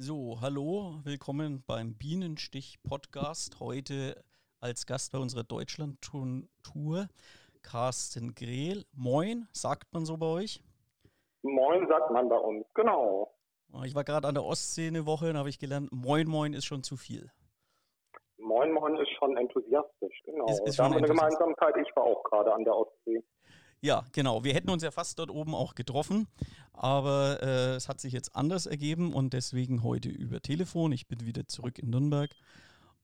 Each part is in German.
So, hallo, willkommen beim Bienenstich Podcast. Heute als Gast bei unserer Deutschland-Tour Carsten Grehl. Moin, sagt man so bei euch? Moin, sagt man bei uns, genau. Ich war gerade an der Ostsee eine Woche und habe ich gelernt, Moin, Moin ist schon zu viel. Moin Moin ist schon enthusiastisch, genau. Ist, ist da haben wir eine Gemeinsamkeit, ich war auch gerade an der Ostsee. Ja, genau. Wir hätten uns ja fast dort oben auch getroffen, aber äh, es hat sich jetzt anders ergeben und deswegen heute über Telefon. Ich bin wieder zurück in Nürnberg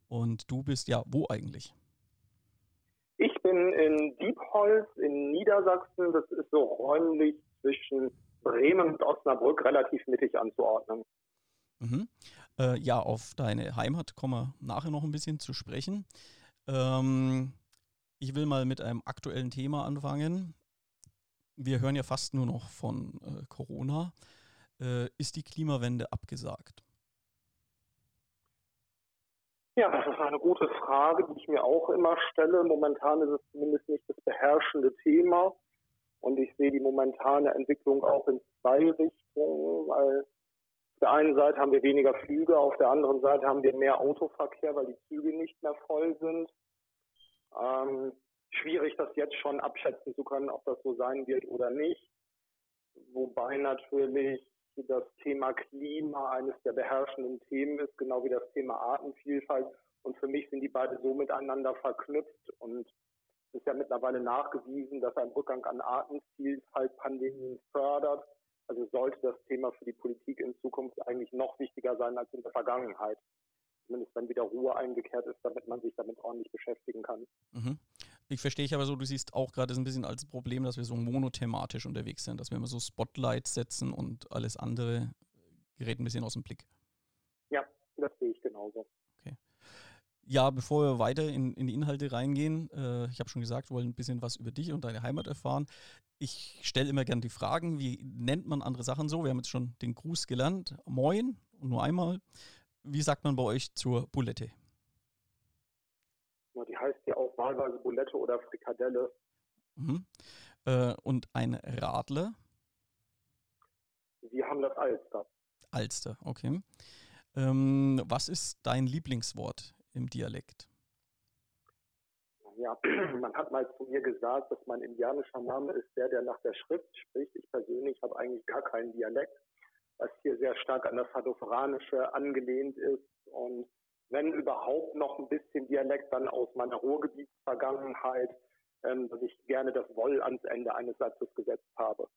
und du bist ja wo eigentlich? Ich bin in Diepholz in Niedersachsen. Das ist so räumlich zwischen Bremen und Osnabrück relativ mittig anzuordnen. Mhm. Äh, ja, auf deine Heimat kommen wir nachher noch ein bisschen zu sprechen. Ähm, ich will mal mit einem aktuellen Thema anfangen wir hören ja fast nur noch von äh, Corona. Äh, ist die Klimawende abgesagt? Ja, das ist eine gute Frage, die ich mir auch immer stelle. Momentan ist es zumindest nicht das beherrschende Thema. Und ich sehe die momentane Entwicklung auch in zwei Richtungen, weil auf der einen Seite haben wir weniger Flüge, auf der anderen Seite haben wir mehr Autoverkehr, weil die Züge nicht mehr voll sind. Ähm, schwierig, das jetzt schon abschätzen zu können, ob das so sein wird oder nicht. Wobei natürlich das Thema Klima eines der beherrschenden Themen ist, genau wie das Thema Artenvielfalt. Und für mich sind die beide so miteinander verknüpft und es ist ja mittlerweile nachgewiesen, dass ein Rückgang an Artenvielfalt Pandemien fördert. Also sollte das Thema für die Politik in Zukunft eigentlich noch wichtiger sein als in der Vergangenheit. Zumindest wenn wieder Ruhe eingekehrt ist, damit man sich damit ordentlich beschäftigen kann. Mhm. Ich verstehe ich aber so, du siehst auch gerade ein bisschen als Problem, dass wir so monothematisch unterwegs sind, dass wir immer so Spotlights setzen und alles andere gerät ein bisschen aus dem Blick. Ja, das sehe ich genauso. Okay. Ja, bevor wir weiter in, in die Inhalte reingehen, äh, ich habe schon gesagt, wir wollen ein bisschen was über dich und deine Heimat erfahren. Ich stelle immer gerne die Fragen, wie nennt man andere Sachen so? Wir haben jetzt schon den Gruß gelernt. Moin, und nur einmal. Wie sagt man bei euch zur Bulette? Die heißt ja auch wahlweise Bulette oder Frikadelle. Mhm. Äh, und ein Radler? Wir haben das Alster. Alster, okay. Ähm, was ist dein Lieblingswort im Dialekt? Ja, man hat mal zu mir gesagt, dass mein indianischer Name ist der, der nach der Schrift spricht. Ich persönlich habe eigentlich gar keinen Dialekt, was hier sehr stark an das Hannoveranische angelehnt ist und wenn überhaupt noch ein bisschen Dialekt dann aus meiner Ruhrgebietsvergangenheit, ähm, dass ich gerne das Woll ans Ende eines Satzes gesetzt habe.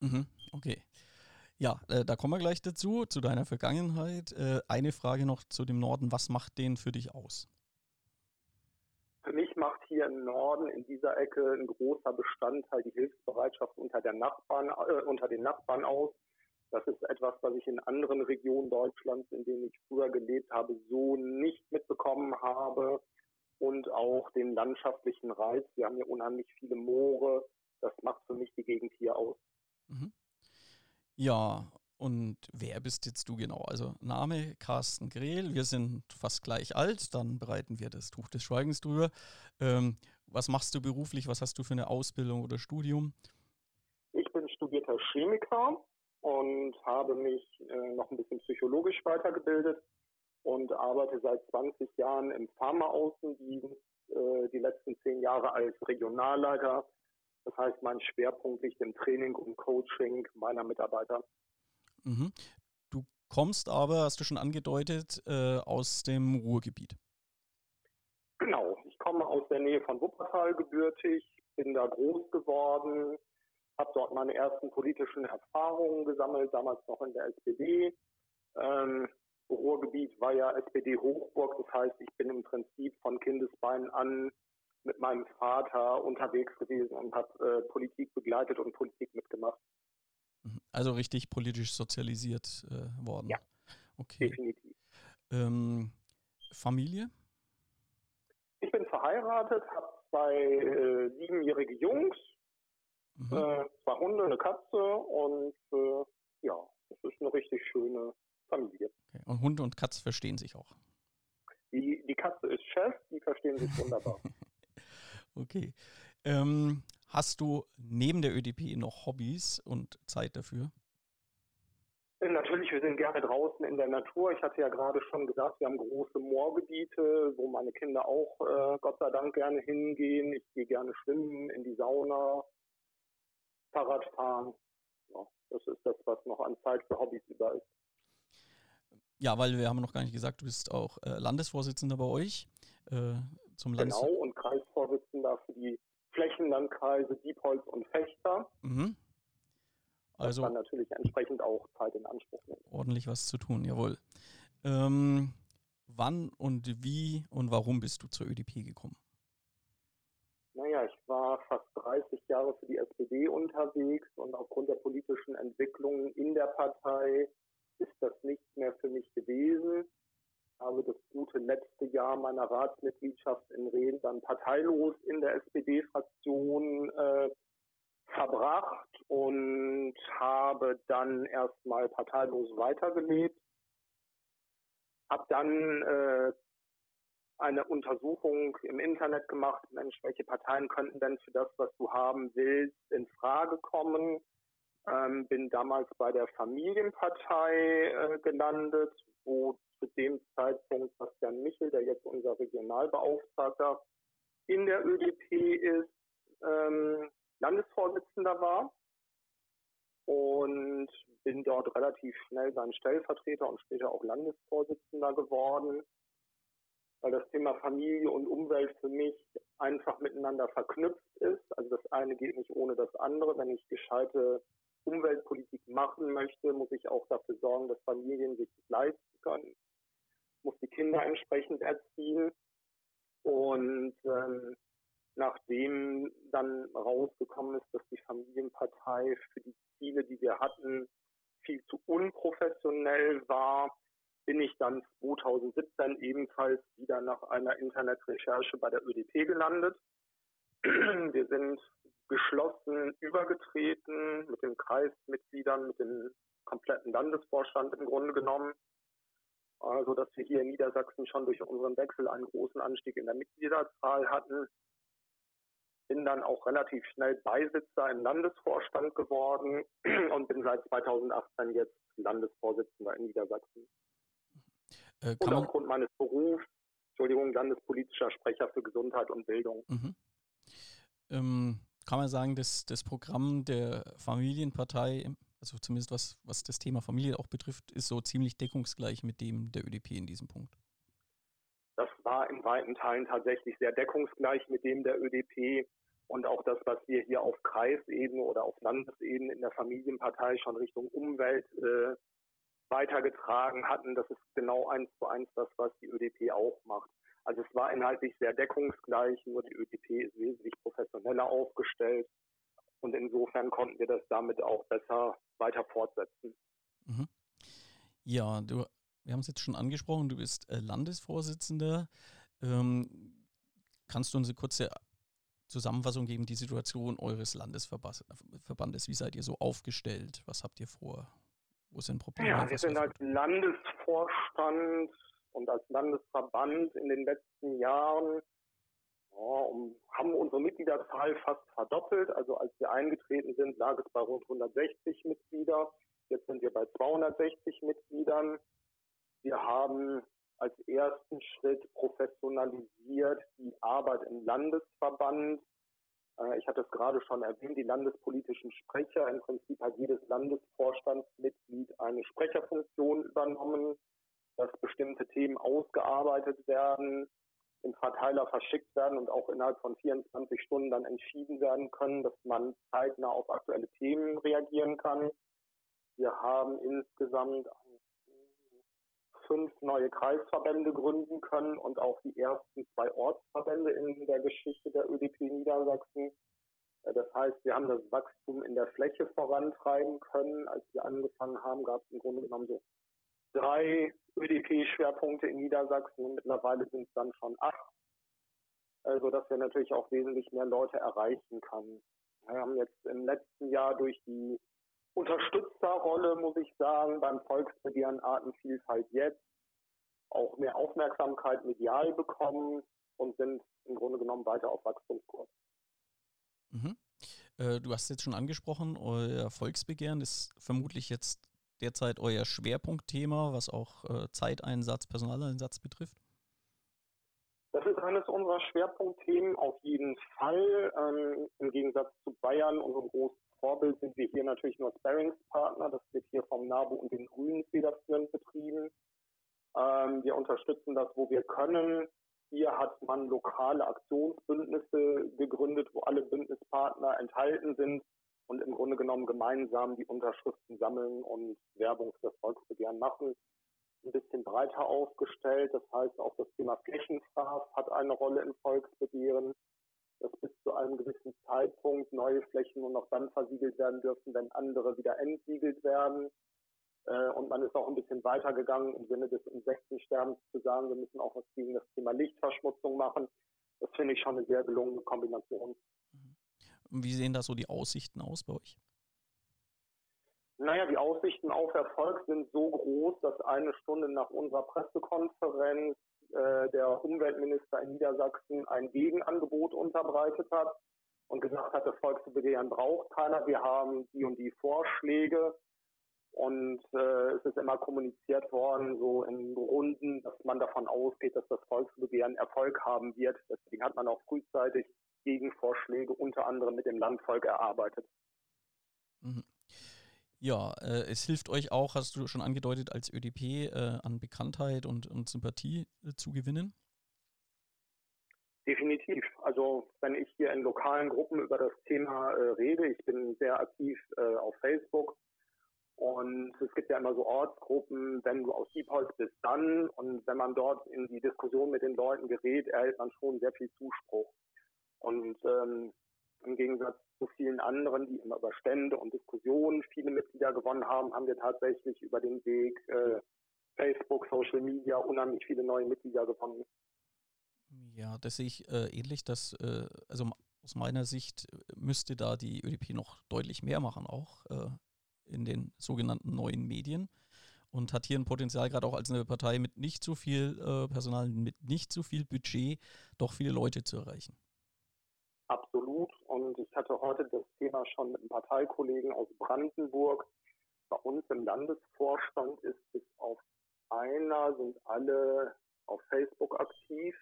Mhm, okay. Ja, äh, da kommen wir gleich dazu, zu deiner Vergangenheit. Äh, eine Frage noch zu dem Norden. Was macht den für dich aus? Für mich macht hier im Norden in dieser Ecke ein großer Bestandteil die Hilfsbereitschaft unter, der Nachbarn, äh, unter den Nachbarn aus. Das ist etwas, was ich in anderen Regionen Deutschlands, in denen ich früher gelebt habe, so nicht mitbekommen habe. Und auch den landschaftlichen Reiz. Wir haben hier unheimlich viele Moore. Das macht für mich die Gegend hier aus. Mhm. Ja, und wer bist jetzt du genau? Also Name Carsten Grehl, wir sind fast gleich alt, dann bereiten wir das Tuch des Schweigens drüber. Ähm, was machst du beruflich? Was hast du für eine Ausbildung oder Studium? Ich bin studierter Chemiker, und habe mich äh, noch ein bisschen psychologisch weitergebildet und arbeite seit 20 Jahren im Pharmaaußendienst, äh, die letzten zehn Jahre als Regionalleiter. Das heißt, mein Schwerpunkt liegt im Training und Coaching meiner Mitarbeiter. Mhm. Du kommst aber, hast du schon angedeutet, äh, aus dem Ruhrgebiet. Genau, ich komme aus der Nähe von Wuppertal gebürtig, bin da groß geworden, habe dort meine ersten politischen Erfahrungen gesammelt, damals noch in der SPD. Ähm, Ruhrgebiet war ja SPD-Hochburg, das heißt, ich bin im Prinzip von Kindesbeinen an mit meinem Vater unterwegs gewesen und habe äh, Politik begleitet und Politik mitgemacht. Mhm. Also richtig politisch sozialisiert äh, worden. Ja, okay. definitiv. Ähm, Familie? Ich bin verheiratet, habe zwei äh, siebenjährige Jungs Mhm. Äh, zwei Hunde, eine Katze und äh, ja, es ist eine richtig schöne Familie. Okay. Und Hunde und Katze verstehen sich auch. Die, die Katze ist Chef, die verstehen sich wunderbar. okay. Ähm, hast du neben der ÖDP noch Hobbys und Zeit dafür? Natürlich natürlich, wir sind gerne draußen in der Natur. Ich hatte ja gerade schon gesagt, wir haben große Moorgebiete, wo meine Kinder auch äh, Gott sei Dank gerne hingehen. Ich gehe gerne schwimmen, in die Sauna, Fahrrad fahren. Ja, das ist das, was noch an Zeit für Hobbys über ist. Ja, weil wir haben noch gar nicht gesagt, du bist auch äh, Landesvorsitzender bei euch. Äh, zum Landes genau, und Kreisvorsitzender für die Flächenlandkreise Diepholz und Fechter. Mhm. Also was dann natürlich entsprechend auch Zeit in Anspruch nimmt. Ordentlich was zu tun, jawohl. Ähm, wann und wie und warum bist du zur ÖDP gekommen? Naja, ich war fast 30 Jahre für die SPD unterwegs und aufgrund der politischen Entwicklungen in der Partei ist das nicht mehr für mich gewesen. Habe das gute letzte Jahr meiner Ratsmitgliedschaft in Reden dann parteilos in der SPD-Fraktion äh, verbracht und habe dann erstmal parteilos weitergelebt. Habe dann äh, eine Untersuchung im Internet gemacht, Mensch, welche Parteien könnten denn für das, was du haben willst, in Frage kommen. Ähm, bin damals bei der Familienpartei äh, gelandet, wo zu dem Zeitpunkt Bastian Michel, der jetzt unser Regionalbeauftragter in der ÖDP ist, ähm, Landesvorsitzender war und bin dort relativ schnell sein Stellvertreter und später auch Landesvorsitzender geworden, weil das Thema Familie und Umwelt für mich einfach miteinander verknüpft ist. Also das eine geht nicht ohne das andere. Wenn ich gescheite Umweltpolitik machen möchte, muss ich auch dafür sorgen, dass Familien sich das leisten können, muss die Kinder entsprechend erziehen und ähm, nachdem dann rausgekommen ist, dass die Familienpartei für die Ziele, die wir hatten, viel zu unprofessionell war, bin ich dann 2017 ebenfalls wieder nach einer Internetrecherche bei der ÖDP gelandet. Wir sind geschlossen übergetreten mit den Kreismitgliedern, mit dem kompletten Landesvorstand im Grunde genommen, also dass wir hier in Niedersachsen schon durch unseren Wechsel einen großen Anstieg in der Mitgliederzahl hatten bin dann auch relativ schnell Beisitzer im Landesvorstand geworden und bin seit 2018 jetzt Landesvorsitzender in Niedersachsen. Äh, und aufgrund meines Berufs, Entschuldigung, landespolitischer Sprecher für Gesundheit und Bildung. Mhm. Ähm, kann man sagen, dass das Programm der Familienpartei, also zumindest was, was das Thema Familie auch betrifft, ist so ziemlich deckungsgleich mit dem der ÖDP in diesem Punkt? Das war in weiten Teilen tatsächlich sehr deckungsgleich mit dem der ÖDP. Und auch das, was wir hier auf Kreisebene oder auf Landesebene in der Familienpartei schon Richtung Umwelt äh, weitergetragen hatten, das ist genau eins zu eins das, was die ÖDP auch macht. Also es war inhaltlich sehr deckungsgleich, nur die ÖDP ist wesentlich professioneller aufgestellt. Und insofern konnten wir das damit auch besser weiter fortsetzen. Mhm. Ja, du, wir haben es jetzt schon angesprochen, du bist äh, Landesvorsitzender. Ähm, kannst du uns eine kurze Zusammenfassung geben, die Situation eures Landesverbandes. Wie seid ihr so aufgestellt? Was habt ihr vor? Wo sind Probleme? Ja, wir sind als Landesvorstand und als Landesverband in den letzten Jahren ja, um, haben unsere Mitgliederzahl fast verdoppelt. Also als wir eingetreten sind, lag es bei rund 160 Mitglieder. Jetzt sind wir bei 260 Mitgliedern. Wir haben als ersten Schritt professionalisiert die Arbeit im Landesverband. Äh, ich hatte es gerade schon erwähnt, die landespolitischen Sprecher. Im Prinzip hat jedes Landesvorstandsmitglied eine Sprecherfunktion übernommen, dass bestimmte Themen ausgearbeitet werden, im Verteiler verschickt werden und auch innerhalb von 24 Stunden dann entschieden werden können, dass man zeitnah auf aktuelle Themen reagieren kann. Wir haben insgesamt fünf neue Kreisverbände gründen können und auch die ersten zwei Ortsverbände in der Geschichte der ÖDP Niedersachsen. Äh, das heißt, wir haben das Wachstum in der Fläche vorantreiben können. Als wir angefangen haben, gab es im Grunde genommen so drei ÖDP-Schwerpunkte in Niedersachsen und mittlerweile sind es dann schon acht, also dass wir natürlich auch wesentlich mehr Leute erreichen können. Wir haben jetzt im letzten Jahr durch die Unterstützerrolle, muss ich sagen, beim Volksbegehren Artenvielfalt jetzt auch mehr Aufmerksamkeit medial bekommen und sind im Grunde genommen weiter auf Wachstumskurs. Mhm. Äh, du hast jetzt schon angesprochen, euer Volksbegehren ist vermutlich jetzt derzeit euer Schwerpunktthema, was auch äh, Zeiteinsatz, Personaleinsatz betrifft? Das ist eines unserer Schwerpunktthemen auf jeden Fall. Ähm, Im Gegensatz zu Bayern, unserem großen Vorbild, sind wir hier natürlich nur Sparringspartner. Das wird hier vom NABU und den Grünen federführend betrieben. Ähm, wir unterstützen das, wo wir können. Hier hat man lokale Aktionsbündnisse gegründet, wo alle Bündnispartner enthalten sind und im Grunde genommen gemeinsam die Unterschriften sammeln und Werbung für das Volksbegehren machen. Ein bisschen breiter aufgestellt, das heißt auch das Thema Flächenstraf hat eine Rolle im Volksbegehren, dass bis zu einem gewissen Zeitpunkt neue Flächen nur noch dann versiegelt werden dürfen, wenn andere wieder entsiegelt werden. Äh, und man ist auch ein bisschen weitergegangen im Sinne des Insektensterbens zu sagen, wir müssen auch was gegen das Thema Lichtverschmutzung machen. Das finde ich schon eine sehr gelungene Kombination. Wie sehen da so die Aussichten aus bei euch? Naja, die Aussichten auf Erfolg sind so groß, dass eine Stunde nach unserer Pressekonferenz äh, der Umweltminister in Niedersachsen ein Gegenangebot unterbreitet hat und gesagt hat, das Volksbegehren braucht keiner. Wir haben die und die Vorschläge. Und äh, es ist immer kommuniziert worden, so in Runden, dass man davon ausgeht, dass das Volksbegehren Erfolg haben wird. Deswegen hat man auch frühzeitig Gegenvorschläge unter anderem mit dem Landvolk erarbeitet. Ja, äh, es hilft euch auch, hast du schon angedeutet, als ÖDP äh, an Bekanntheit und, und Sympathie äh, zu gewinnen? Definitiv. Also wenn ich hier in lokalen Gruppen über das Thema äh, rede, ich bin sehr aktiv äh, auf Facebook, und es gibt ja immer so Ortsgruppen, wenn du aus Diepholz bist, dann. Und wenn man dort in die Diskussion mit den Leuten gerät, erhält man schon sehr viel Zuspruch. Und ähm, im Gegensatz zu vielen anderen, die immer über Stände und Diskussionen viele Mitglieder gewonnen haben, haben wir tatsächlich über den Weg äh, Facebook, Social Media unheimlich viele neue Mitglieder gewonnen. Ja, das sehe ich äh, ähnlich. Dass, äh, also aus meiner Sicht müsste da die ÖDP noch deutlich mehr machen, auch äh, in den sogenannten neuen Medien und hat hier ein Potenzial, gerade auch als eine Partei mit nicht so viel äh, Personal, mit nicht so viel Budget, doch viele Leute zu erreichen. Ich hatte heute das Thema schon mit einem Parteikollegen aus Brandenburg. Bei uns im Landesvorstand ist bis auf einer, sind alle auf Facebook aktiv.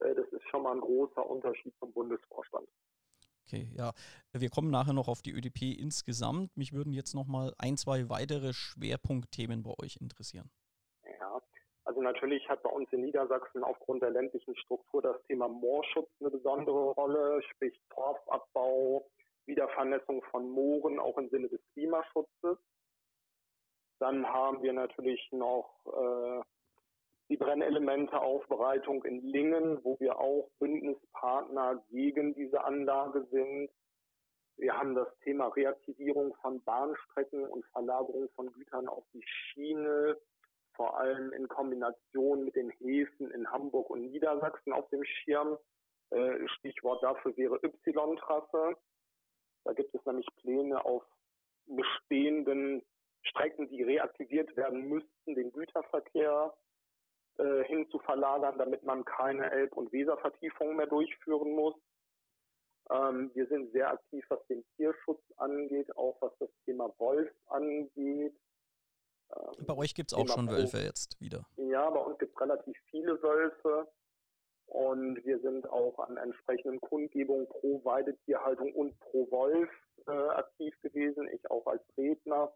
Äh, das ist schon mal ein großer Unterschied zum Bundesvorstand. Okay, ja. Wir kommen nachher noch auf die ÖDP insgesamt. Mich würden jetzt noch mal ein, zwei weitere Schwerpunktthemen bei euch interessieren. Also natürlich hat bei uns in Niedersachsen aufgrund der ländlichen Struktur das Thema Moorschutz eine besondere Rolle, sprich Torfabbau, Wiedervernässung von Mooren, auch im Sinne des Klimaschutzes. Dann haben wir natürlich noch äh, die Brennelementeaufbereitung in Lingen, wo wir auch Bündnispartner gegen diese Anlage sind. Wir haben das Thema Reaktivierung von Bahnstrecken und Verlagerung von Gütern auf die Schiene, vor allem in Kombination mit den Häfen in Hamburg und Niedersachsen auf dem Schirm. Äh, Stichwort dafür wäre Y-Trasse. Da gibt es nämlich Pläne auf bestehenden Strecken, die reaktiviert werden müssten, den Güterverkehr äh, hin zu verlagern, damit man keine Elb- und Weservertiefungen mehr durchführen muss. Ähm, wir sind sehr aktiv, was den Tierschutz angeht, auch was das Thema Wolf angeht. Ähm, bei euch gibt es auch schon Wölfe jetzt wieder. Ja, bei uns gibt es relativ viele Wölfe. Und wir sind auch an entsprechenden Kundgebungen pro Weidetierhaltung und pro Wolf äh, aktiv gewesen. Ich auch als Redner.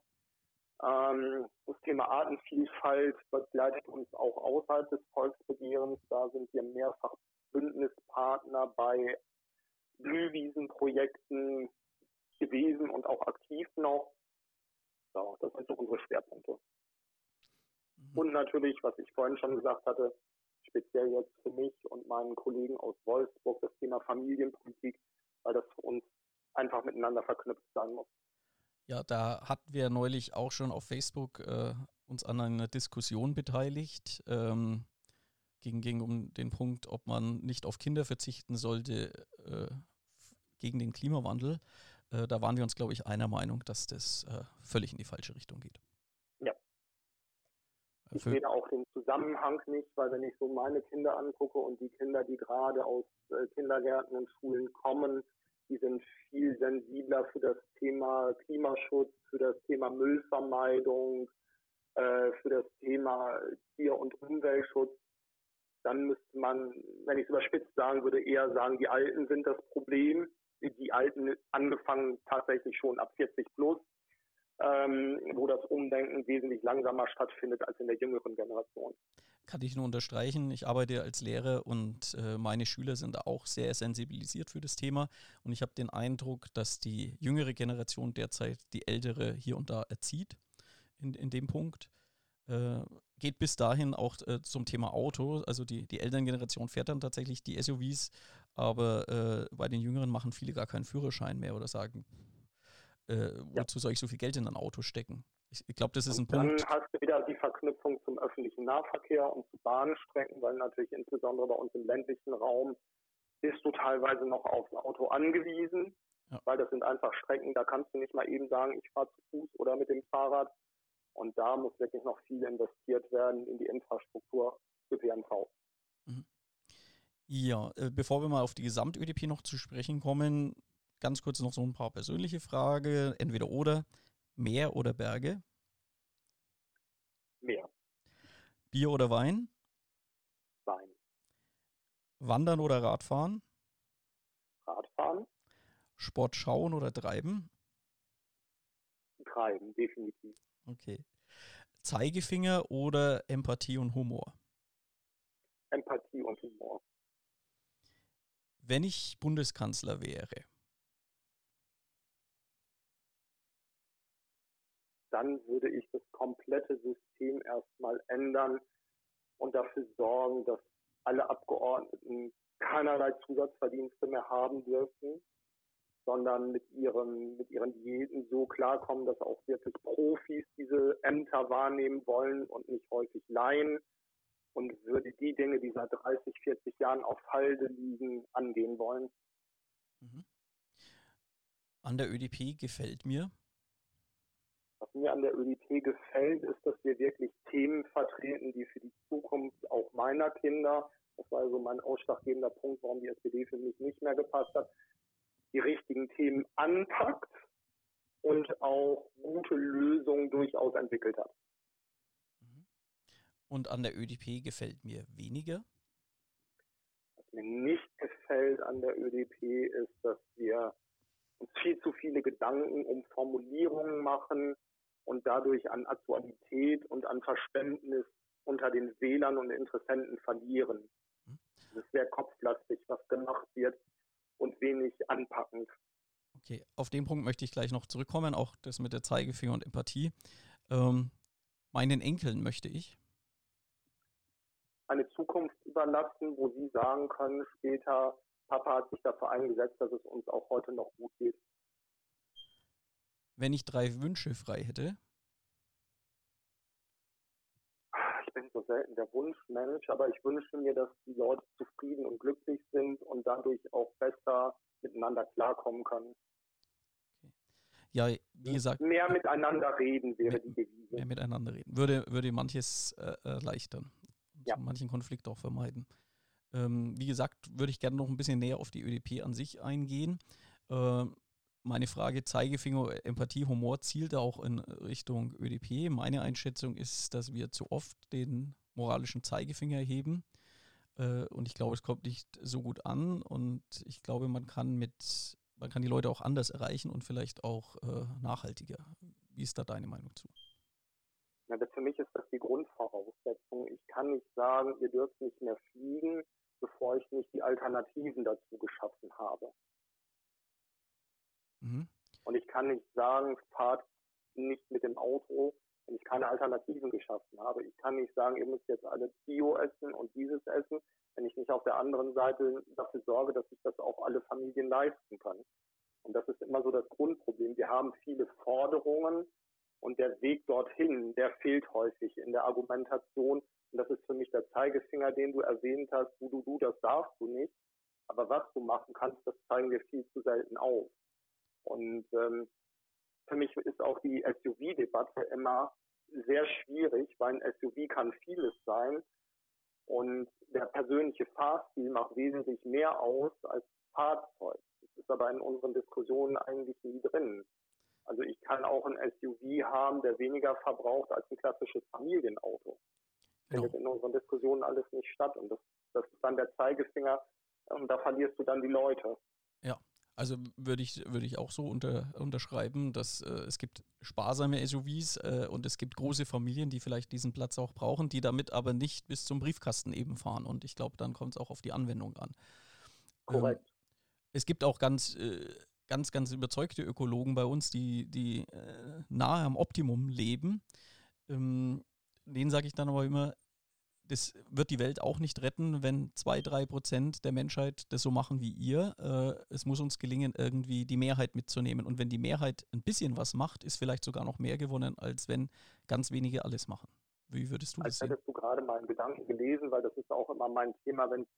Ähm, das Thema Artenvielfalt begleitet uns auch außerhalb des Volksbegehrens. Da sind wir mehrfach Bündnispartner bei Blühwiesenprojekten gewesen und auch aktiv noch. Ja, das sind so unsere Schwerpunkte. Mhm. Und natürlich, was ich vorhin schon gesagt hatte, speziell jetzt für mich und meinen Kollegen aus Wolfsburg, das Thema Familienpolitik, weil das für uns einfach miteinander verknüpft sein muss. Ja, da hatten wir neulich auch schon auf Facebook äh, uns an einer Diskussion beteiligt. Ähm, ging, ging um den Punkt, ob man nicht auf Kinder verzichten sollte äh, gegen den Klimawandel. Äh, da waren wir uns, glaube ich, einer Meinung, dass das äh, völlig in die falsche Richtung geht. Ich sehe auch den Zusammenhang nicht, weil wenn ich so meine Kinder angucke und die Kinder, die gerade aus äh, Kindergärten und Schulen kommen, die sind viel sensibler für das Thema Klimaschutz, für das Thema Müllvermeidung, äh, für das Thema Tier- und Umweltschutz. Dann müsste man, wenn ich es überspitzt sagen würde, eher sagen, die Alten sind das Problem. Die Alten angefangen tatsächlich schon ab 40 plus, ähm, wo das Umdenken wesentlich langsamer stattfindet als in der jüngeren Generation. Kann ich nur unterstreichen. Ich arbeite als Lehrer und äh, meine Schüler sind auch sehr sensibilisiert für das Thema. Und ich habe den Eindruck, dass die jüngere Generation derzeit die ältere hier und da erzieht in, in dem Punkt. Äh, geht bis dahin auch äh, zum Thema Auto. Also die, die Elterngeneration fährt dann tatsächlich die SUVs, aber äh, bei den Jüngeren machen viele gar keinen Führerschein mehr oder sagen, äh, wozu ja. soll ich so viel Geld in ein Auto stecken? Ich, ich glaube, das ist und ein dann Punkt. Dann hast du wieder die Verknüpfung zum öffentlichen Nahverkehr und zu Bahnstrecken, weil natürlich insbesondere bei uns im ländlichen Raum bist du teilweise noch aufs Auto angewiesen, ja. weil das sind einfach Strecken, da kannst du nicht mal eben sagen, ich fahre zu Fuß oder mit dem Fahrrad. Und da muss wirklich noch viel investiert werden in die Infrastruktur ÖPNV. Mhm. Ja, äh, bevor wir mal auf die Gesamt-ÖDP noch zu sprechen kommen, ganz kurz noch so ein paar persönliche Fragen. Entweder oder. Meer oder Berge? Meer. Bier oder Wein? Wein. Wandern oder Radfahren? Radfahren. Sport schauen oder treiben? Treiben, definitiv. Okay. Zeigefinger oder Empathie und Humor? Empathie und Humor. Wenn ich Bundeskanzler wäre, dann würde ich das komplette System erstmal ändern und dafür sorgen, dass alle Abgeordneten keinerlei Zusatzverdienste mehr haben dürfen, sondern mit ihren, mit ihren Diäten so klarkommen, dass auch wirklich Profis diese Ämter wahrnehmen wollen und nicht häufig Laien und würde die Dinge, die seit 30, 40 Jahren auf Halde liegen, angehen wollen. Mhm. An der ÖDP gefällt mir, was mir an der ÖDP gefällt, ist, dass wir wirklich Themen vertreten, die für die Zukunft auch meiner Kinder, das war also mein ausschlaggebender Punkt, warum die SPD für mich nicht mehr gepasst hat, die richtigen Themen anpackt und auch gute Lösungen durchaus entwickelt hat. Mhm. Und an der ÖDP gefällt mir weniger? Was mir nicht gefällt an der ÖDP ist, dass wir uns viel zu viele Gedanken um Formulierungen machen, und dadurch an Aktualität und an Verständnis unter den Wählern und Interessenten verlieren. Hm. Es ist sehr kopflastig, was gemacht wird und wenig anpackend. Okay, auf den Punkt möchte ich gleich noch zurückkommen, auch das mit der Zeigefinger und Empathie. Ähm, meinen Enkeln möchte ich eine Zukunft überlassen, wo sie sagen können, später, Papa hat sich dafür eingesetzt, dass es uns auch heute noch gut geht wenn ich drei Wünsche frei hätte? Ich bin so selten der Wunschmensch, aber ich wünsche mir, dass die Leute zufrieden und glücklich sind und dadurch auch besser miteinander klarkommen können. Okay. Ja, wie gesagt. Mehr miteinander reden wäre mehr, die Devise. Mehr miteinander reden. Würde, würde manches äh, erleichtern. Und ja. manchen Konflikt auch vermeiden. Ähm, wie gesagt, würde ich gerne noch ein bisschen näher auf die ÖDP an sich eingehen. Ähm, meine Frage Zeigefinger, Empathie, Humor zielt auch in Richtung ÖDP. Meine Einschätzung ist, dass wir zu oft den moralischen Zeigefinger heben. Äh, und ich glaube, es kommt nicht so gut an. Und ich glaube, man kann mit, man kann die Leute auch anders erreichen und vielleicht auch äh, nachhaltiger. Wie ist da deine Meinung zu? Ja, für mich ist das die Grundvoraussetzung. Ich kann nicht sagen, ihr dürft nicht mehr fliegen, bevor ich nicht die Alternativen dazu geschaffen habe. Mhm. Und ich kann nicht sagen, fahrt nicht mit dem Auto, wenn ich keine Alternativen geschaffen habe. Ich kann nicht sagen, ihr müsst jetzt alle Bio essen und dieses essen, wenn ich nicht auf der anderen Seite dafür sorge, dass sich das auch alle Familien leisten können. Und das ist immer so das Grundproblem. Wir haben viele Forderungen und der Weg dorthin, der fehlt häufig in der Argumentation. Und das ist für mich der Zeigefinger, den du erwähnt hast. Du, du, du, das darfst du nicht. Aber was du machen kannst, das zeigen wir viel zu selten auf. Und ähm, für mich ist auch die SUV-Debatte immer sehr schwierig, weil ein SUV kann vieles sein und der persönliche Fahrstil macht wesentlich mehr aus als Fahrzeug. Das ist aber in unseren Diskussionen eigentlich nie drin. Also ich kann auch ein SUV haben, der weniger verbraucht als ein klassisches Familienauto. Genau. Findet in unseren Diskussionen alles nicht statt. Und das, das ist dann der Zeigefinger und da verlierst du dann die Leute. Ja, also würde ich, würde ich auch so unter, unterschreiben, dass äh, es gibt sparsame SUVs äh, und es gibt große Familien, die vielleicht diesen Platz auch brauchen, die damit aber nicht bis zum Briefkasten eben fahren. Und ich glaube, dann kommt es auch auf die Anwendung an. Korrekt. Ähm, es gibt auch ganz, äh, ganz, ganz überzeugte Ökologen bei uns, die, die äh, nahe am Optimum leben. Ähm, denen sage ich dann aber immer, das wird die Welt auch nicht retten, wenn zwei, drei Prozent der Menschheit das so machen wie ihr. Äh, es muss uns gelingen, irgendwie die Mehrheit mitzunehmen. Und wenn die Mehrheit ein bisschen was macht, ist vielleicht sogar noch mehr gewonnen, als wenn ganz wenige alles machen. Wie würdest du das sehen? Als hättest du gerade meinen Gedanken gelesen, weil das ist auch immer mein Thema, wenn es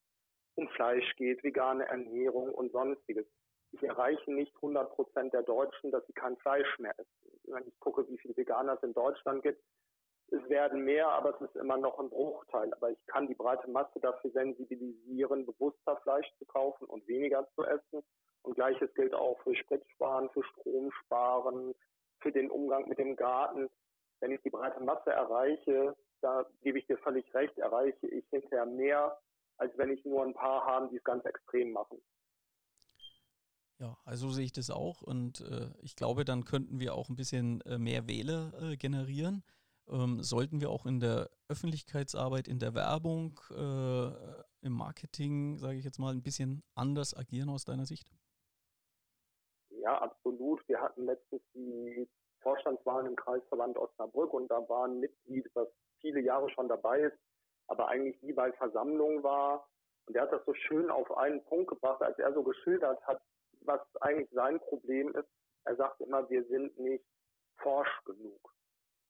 um Fleisch geht, vegane Ernährung und sonstiges. Ich erreiche nicht 100 Prozent der Deutschen, dass sie kein Fleisch mehr essen. Wenn ich gucke, wie viele Veganer es in Deutschland gibt, es werden mehr, aber es ist immer noch ein Bruchteil. Aber ich kann die breite Masse dafür sensibilisieren, bewusster Fleisch zu kaufen und weniger zu essen. Und gleiches gilt auch für Spritsparen, für Stromsparen, für den Umgang mit dem Garten. Wenn ich die breite Masse erreiche, da gebe ich dir völlig recht, erreiche ich hinterher mehr, als wenn ich nur ein paar habe, die es ganz extrem machen. Ja, also sehe ich das auch und äh, ich glaube, dann könnten wir auch ein bisschen äh, mehr Wähler äh, generieren ähm, sollten wir auch in der Öffentlichkeitsarbeit, in der Werbung, äh, im Marketing, sage ich jetzt mal, ein bisschen anders agieren aus deiner Sicht? Ja, absolut. Wir hatten letztens die Vorstandswahlen im Kreisverband Osnabrück und da war ein Mitglied, das viele Jahre schon dabei ist, aber eigentlich nie bei Versammlungen war. Und der hat das so schön auf einen Punkt gebracht, als er so geschildert hat, was eigentlich sein Problem ist. Er sagt immer, wir sind nicht forsch genug.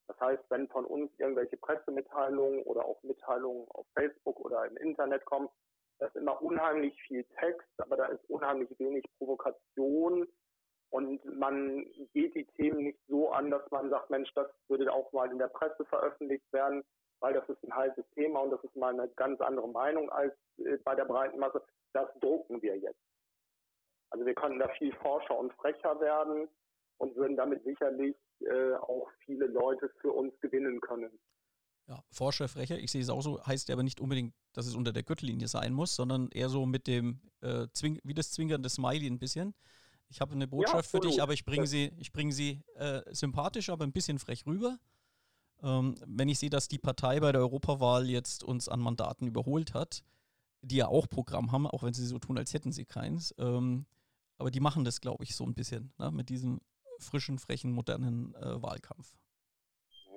Das heißt, wenn von uns irgendwelche Pressemitteilungen oder auch Mitteilungen auf Facebook oder im Internet kommen, da ist immer unheimlich viel Text, aber da ist unheimlich wenig Provokation und man geht die Themen nicht so an, dass man sagt, Mensch, das würde auch mal in der Presse veröffentlicht werden, weil das ist ein heißes Thema und das ist mal eine ganz andere Meinung als äh, bei der breiten Masse. Das drucken wir jetzt. Also wir können da viel forscher und frecher werden und würden damit sicherlich äh, auch viele Leute für uns gewinnen können. Ja, Forscher frecher, ich sehe es auch so, heißt ja aber nicht unbedingt, dass es unter der Gürtellinie sein muss, sondern eher so mit dem, äh, Zwing wie das zwinkernde Smiley ein bisschen. Ich habe eine Botschaft ja, für dich, aber ich bringe sie, ich bring sie äh, sympathisch, aber ein bisschen frech rüber. Ähm, wenn ich sehe, dass die Partei bei der Europawahl jetzt uns an Mandaten überholt hat, die ja auch Programm haben, auch wenn sie so tun, als hätten sie keins, ähm, aber die machen das, glaube ich, so ein bisschen, ne, mit diesem frischen, frechen, modernen äh, Wahlkampf.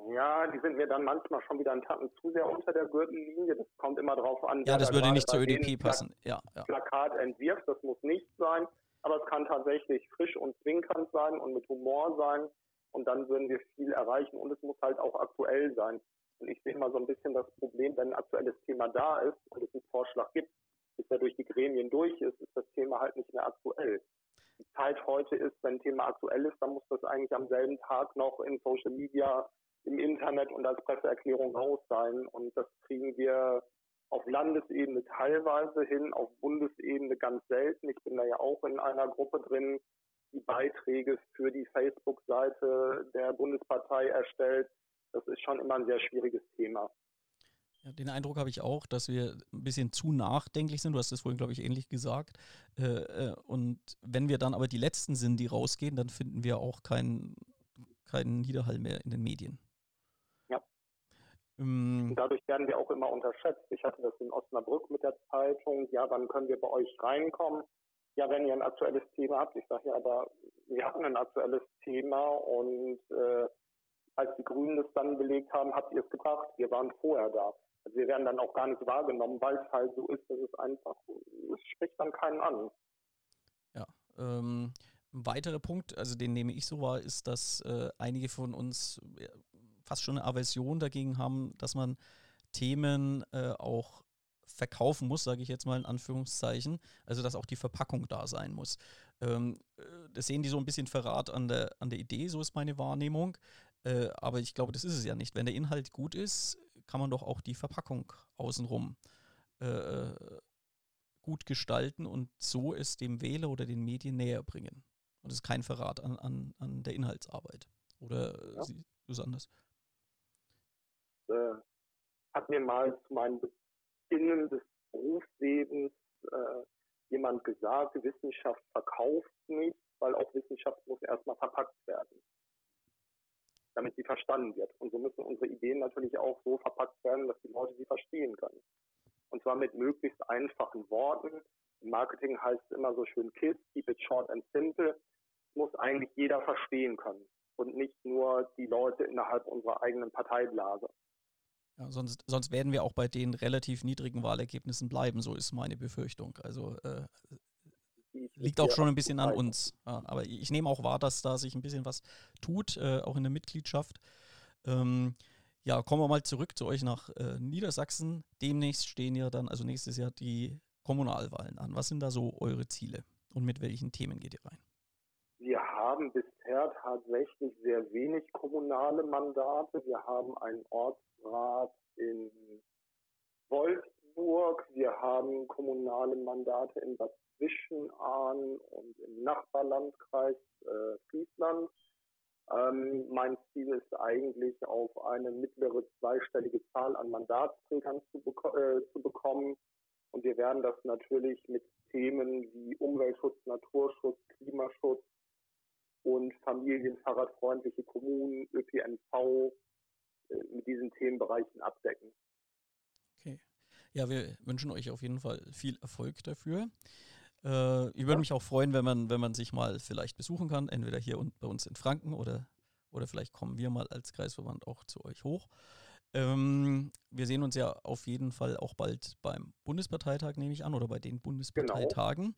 Ja, die sind mir dann manchmal schon wieder einen Tacken zu sehr unter der Gürtellinie. Das kommt immer drauf an. Ja, das würde nicht zur ÖDP passen. Ja, ja. Plakat entwirft, das muss nicht sein. Aber es kann tatsächlich frisch und zwinkernd sein und mit Humor sein. Und dann würden wir viel erreichen. Und es muss halt auch aktuell sein. Und ich sehe immer so ein bisschen das Problem, wenn ein aktuelles Thema da ist und es einen Vorschlag gibt, bis er durch die Gremien durch ist, ist das Thema halt nicht mehr aktuell die Zeit heute ist, wenn ein Thema aktuell ist, dann muss das eigentlich am selben Tag noch in Social Media, im Internet und als Presseerklärung raus sein. Und das kriegen wir auf Landesebene teilweise hin, auf Bundesebene ganz selten. Ich bin da ja auch in einer Gruppe drin, die Beiträge für die Facebook-Seite der Bundespartei erstellt. Das ist schon immer ein sehr schwieriges Thema. Ja, den Eindruck habe ich auch, dass wir ein bisschen zu nachdenklich sind. Du hast es vorhin, glaube ich, ähnlich gesagt. Äh, äh, und wenn wir dann aber die Letzten sind, die rausgehen, dann finden wir auch keinen keinen Niederhall mehr in den Medien. Ja. Ähm, dadurch werden wir auch immer unterschätzt. Ich hatte das in Osnabrück mit der Zeitung. Ja, wann können wir bei euch reinkommen? Ja, wenn ihr ein aktuelles Thema habt. Ich sage ja, aber wir hatten ein aktuelles Thema und äh, als die Grünen das dann belegt haben, habt ihr es gebracht. Wir waren vorher da. Also wir werden dann auch gar nicht wahrgenommen, weil es halt so ist, dass es einfach, es spricht dann keinen an. Ja, ähm, ein weiterer Punkt, also den nehme ich so wahr, ist, dass äh, einige von uns ja, fast schon eine Aversion dagegen haben, dass man Themen äh, auch verkaufen muss, sage ich jetzt mal in Anführungszeichen. Also dass auch die Verpackung da sein muss. Ähm, äh, das sehen die so ein bisschen Verrat an der, an der Idee, so ist meine Wahrnehmung. Äh, aber ich glaube, das ist es ja nicht. Wenn der Inhalt gut ist, kann man doch auch die Verpackung außenrum äh, gut gestalten und so es dem Wähler oder den Medien näher bringen. Und es ist kein Verrat an, an, an der Inhaltsarbeit. Oder ja. siehst du es anders? Äh, hat mir mal zu meinem Beginn des Berufslebens äh, jemand gesagt, Wissenschaft verkauft nicht, weil auch Wissenschaft muss erstmal verpackt werden, damit sie verstanden wird. Und so müssen unsere Ideen natürlich auch so verpackt werden, dass die Leute sie verstehen können. Und zwar mit möglichst einfachen Worten. Im Marketing heißt es immer so schön KISS, keep it short and simple. Muss eigentlich jeder verstehen können und nicht nur die Leute innerhalb unserer eigenen Parteiblase. Ja, sonst, sonst werden wir auch bei den relativ niedrigen Wahlergebnissen bleiben, so ist meine Befürchtung. Also äh, liegt auch schon ein bisschen an uns. Aber ich nehme auch wahr, dass da sich ein bisschen was tut, äh, auch in der Mitgliedschaft. Ähm, ja, kommen wir mal zurück zu euch nach äh, Niedersachsen. Demnächst stehen ja dann, also nächstes Jahr, die Kommunalwahlen an. Was sind da so eure Ziele und mit welchen Themen geht ihr rein? Wir haben bisher tatsächlich sehr wenig kommunale Mandate. Wir haben einen Ortsrat in Wolfsburg. Wir haben kommunale Mandate in Bad Zwischenahn und im Nachbarlandkreis äh, Friesland. Ähm, mein Ziel ist eigentlich, auf eine mittlere zweistellige Zahl an Mandatsträgern zu, beko äh, zu bekommen. Und wir werden das natürlich mit Themen wie Umweltschutz, Naturschutz, Klimaschutz und familienfahrradfreundliche Kommunen, ÖPNV äh, mit diesen Themenbereichen abdecken. Ja, wir wünschen euch auf jeden Fall viel Erfolg dafür. Äh, ich würde ja. mich auch freuen, wenn man, wenn man sich mal vielleicht besuchen kann, entweder hier und bei uns in Franken oder, oder vielleicht kommen wir mal als Kreisverband auch zu euch hoch. Ähm, wir sehen uns ja auf jeden Fall auch bald beim Bundesparteitag, nehme ich an, oder bei den Bundesparteitagen.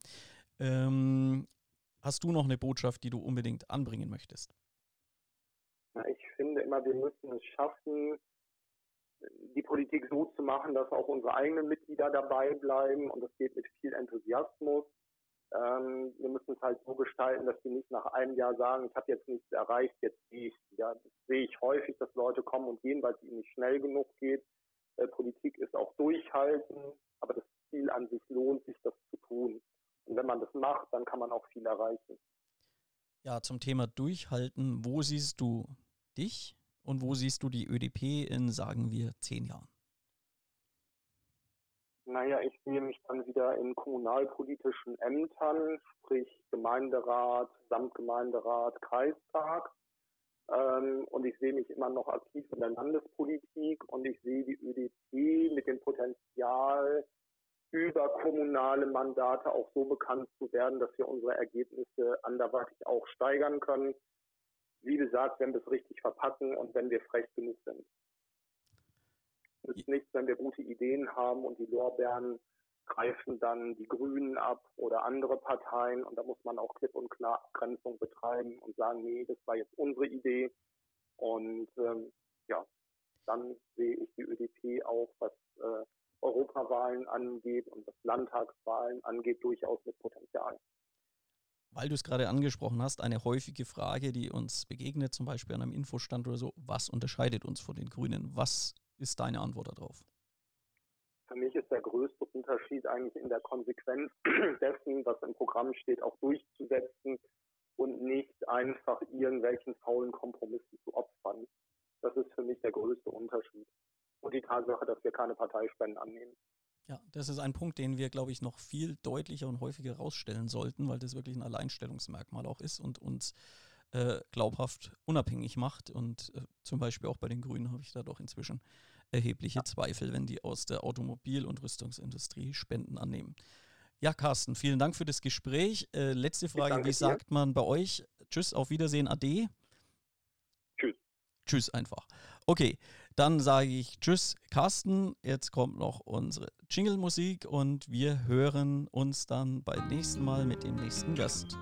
Genau. Ähm, hast du noch eine Botschaft, die du unbedingt anbringen möchtest? Na, ich finde immer, wir müssen es schaffen, die Politik so zu machen, dass auch unsere eigenen Mitglieder dabei bleiben und das geht mit viel Enthusiasmus. Ähm, wir müssen es halt so gestalten, dass die nicht nach einem Jahr sagen, ich habe jetzt nichts erreicht, jetzt gehe ich. Ja, das sehe ich häufig, dass Leute kommen und gehen, weil es ihnen nicht schnell genug geht. Äh, Politik ist auch durchhalten, aber das Ziel an sich lohnt sich, das zu tun. Und wenn man das macht, dann kann man auch viel erreichen. Ja, zum Thema Durchhalten, wo siehst du dich und wo siehst du die ÖDP in, sagen wir, zehn Jahren? Naja, ich sehe mich dann wieder in kommunalpolitischen Ämtern, sprich Gemeinderat, Samtgemeinderat, Kreistag. Ähm, und ich sehe mich immer noch aktiv in der Landespolitik und ich sehe die ÖDP mit dem Potenzial, über kommunale Mandate auch so bekannt zu werden, dass wir unsere Ergebnisse anderweitig auch steigern können wie gesagt, wenn wir es richtig verpacken und wenn wir frech genug sind. Es ist nichts, wenn wir gute Ideen haben und die Lorbeeren greifen dann die Grünen ab oder andere Parteien und da muss man auch klipp und klar Abgrenzung betreiben und sagen, nee, das war jetzt unsere Idee. Und ähm, ja, dann sehe ich die ÖDP auch, was äh, Europawahlen angeht und was Landtagswahlen angeht, durchaus mit Potenzial. Weil du es gerade angesprochen hast, eine häufige Frage, die uns begegnet, zum Beispiel an einem Infostand oder so, was unterscheidet uns von den Grünen? Was ist deine Antwort darauf? Für mich ist der größte Unterschied eigentlich in der Konsequenz dessen, was im Programm steht, auch durchzusetzen und nicht einfach irgendwelchen faulen Kompromissen zu opfern. Das ist für mich der größte Unterschied. Und die Tatsache, dass wir keine Parteispenden annehmen. Ja, das ist ein Punkt, den wir, glaube ich, noch viel deutlicher und häufiger herausstellen sollten, weil das wirklich ein Alleinstellungsmerkmal auch ist und uns äh, glaubhaft unabhängig macht. Und äh, zum Beispiel auch bei den Grünen habe ich da doch inzwischen erhebliche ja. Zweifel, wenn die aus der Automobil- und Rüstungsindustrie Spenden annehmen. Ja, Carsten, vielen Dank für das Gespräch. Äh, letzte Frage, wie sagt man bei euch? Tschüss, auf Wiedersehen, Ade. Tschüss. Tschüss einfach. Okay, dann sage ich Tschüss, Carsten. Jetzt kommt noch unsere Jingle-Musik und wir hören uns dann beim nächsten Mal mit dem nächsten Gast.